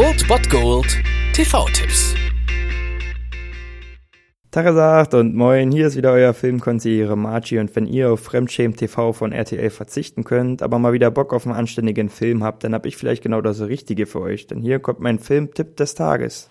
Old Bot Gold TV-Tipps. Tagesagt und moin, hier ist wieder euer Filmkonsigliere Margie und wenn ihr auf Fremdschämen TV von RTL verzichten könnt, aber mal wieder Bock auf einen anständigen Film habt, dann hab ich vielleicht genau das Richtige für euch, denn hier kommt mein Filmtipp des Tages.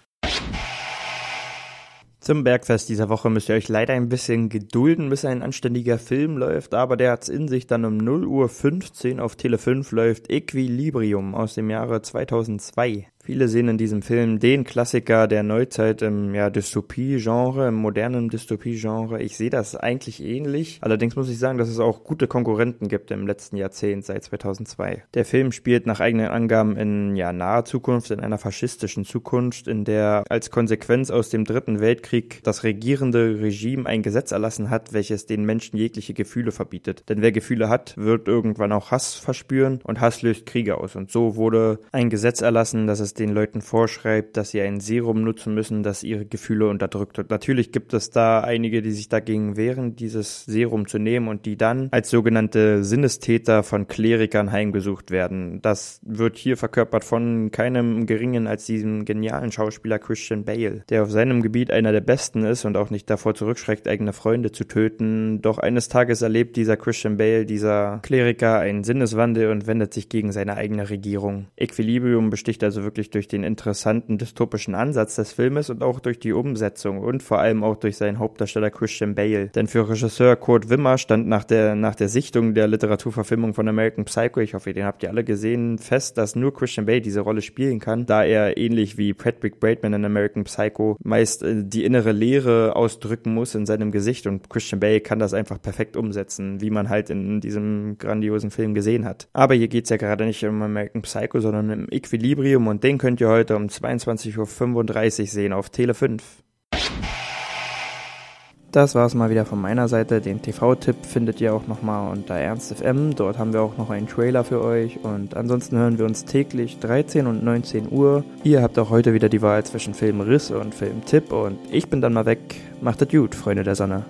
Zum Bergfest dieser Woche müsst ihr euch leider ein bisschen gedulden, bis ein anständiger Film läuft, aber der hat's in sich. Dann um 0 Uhr 15 auf Tele 5 läuft Equilibrium aus dem Jahre 2002. Viele sehen in diesem Film den Klassiker der Neuzeit im ja, Dystopie-Genre, im modernen Dystopie-Genre. Ich sehe das eigentlich ähnlich. Allerdings muss ich sagen, dass es auch gute Konkurrenten gibt im letzten Jahrzehnt, seit 2002. Der Film spielt nach eigenen Angaben in ja, naher Zukunft, in einer faschistischen Zukunft, in der als Konsequenz aus dem Dritten Weltkrieg das regierende Regime ein Gesetz erlassen hat, welches den Menschen jegliche Gefühle verbietet. Denn wer Gefühle hat, wird irgendwann auch Hass verspüren und Hass löst Kriege aus. Und so wurde ein Gesetz erlassen, dass es den Leuten vorschreibt, dass sie ein Serum nutzen müssen, das ihre Gefühle unterdrückt. Und natürlich gibt es da einige, die sich dagegen wehren, dieses Serum zu nehmen und die dann als sogenannte Sinnestäter von Klerikern heimgesucht werden. Das wird hier verkörpert von keinem geringen als diesem genialen Schauspieler Christian Bale, der auf seinem Gebiet einer der besten ist und auch nicht davor zurückschreckt, eigene Freunde zu töten. Doch eines Tages erlebt dieser Christian Bale, dieser Kleriker, einen Sinneswandel und wendet sich gegen seine eigene Regierung. Equilibrium besticht also wirklich durch den interessanten dystopischen Ansatz des Filmes und auch durch die Umsetzung und vor allem auch durch seinen Hauptdarsteller Christian Bale. Denn für Regisseur Kurt Wimmer stand nach der, nach der Sichtung der Literaturverfilmung von American Psycho, ich hoffe, den habt ihr alle gesehen, fest, dass nur Christian Bale diese Rolle spielen kann, da er ähnlich wie Patrick Braidman in American Psycho meist äh, die innere Leere ausdrücken muss in seinem Gesicht und Christian Bale kann das einfach perfekt umsetzen, wie man halt in diesem grandiosen Film gesehen hat. Aber hier geht's ja gerade nicht um American Psycho, sondern um Equilibrium und den könnt ihr heute um 22.35 Uhr sehen auf Tele 5. Das war's mal wieder von meiner Seite. Den TV-Tipp findet ihr auch nochmal unter Ernst FM. Dort haben wir auch noch einen Trailer für euch. Und ansonsten hören wir uns täglich 13 und 19 Uhr. Ihr habt auch heute wieder die Wahl zwischen Filmriss und Filmtipp. Und ich bin dann mal weg. Macht es gut, Freunde der Sonne.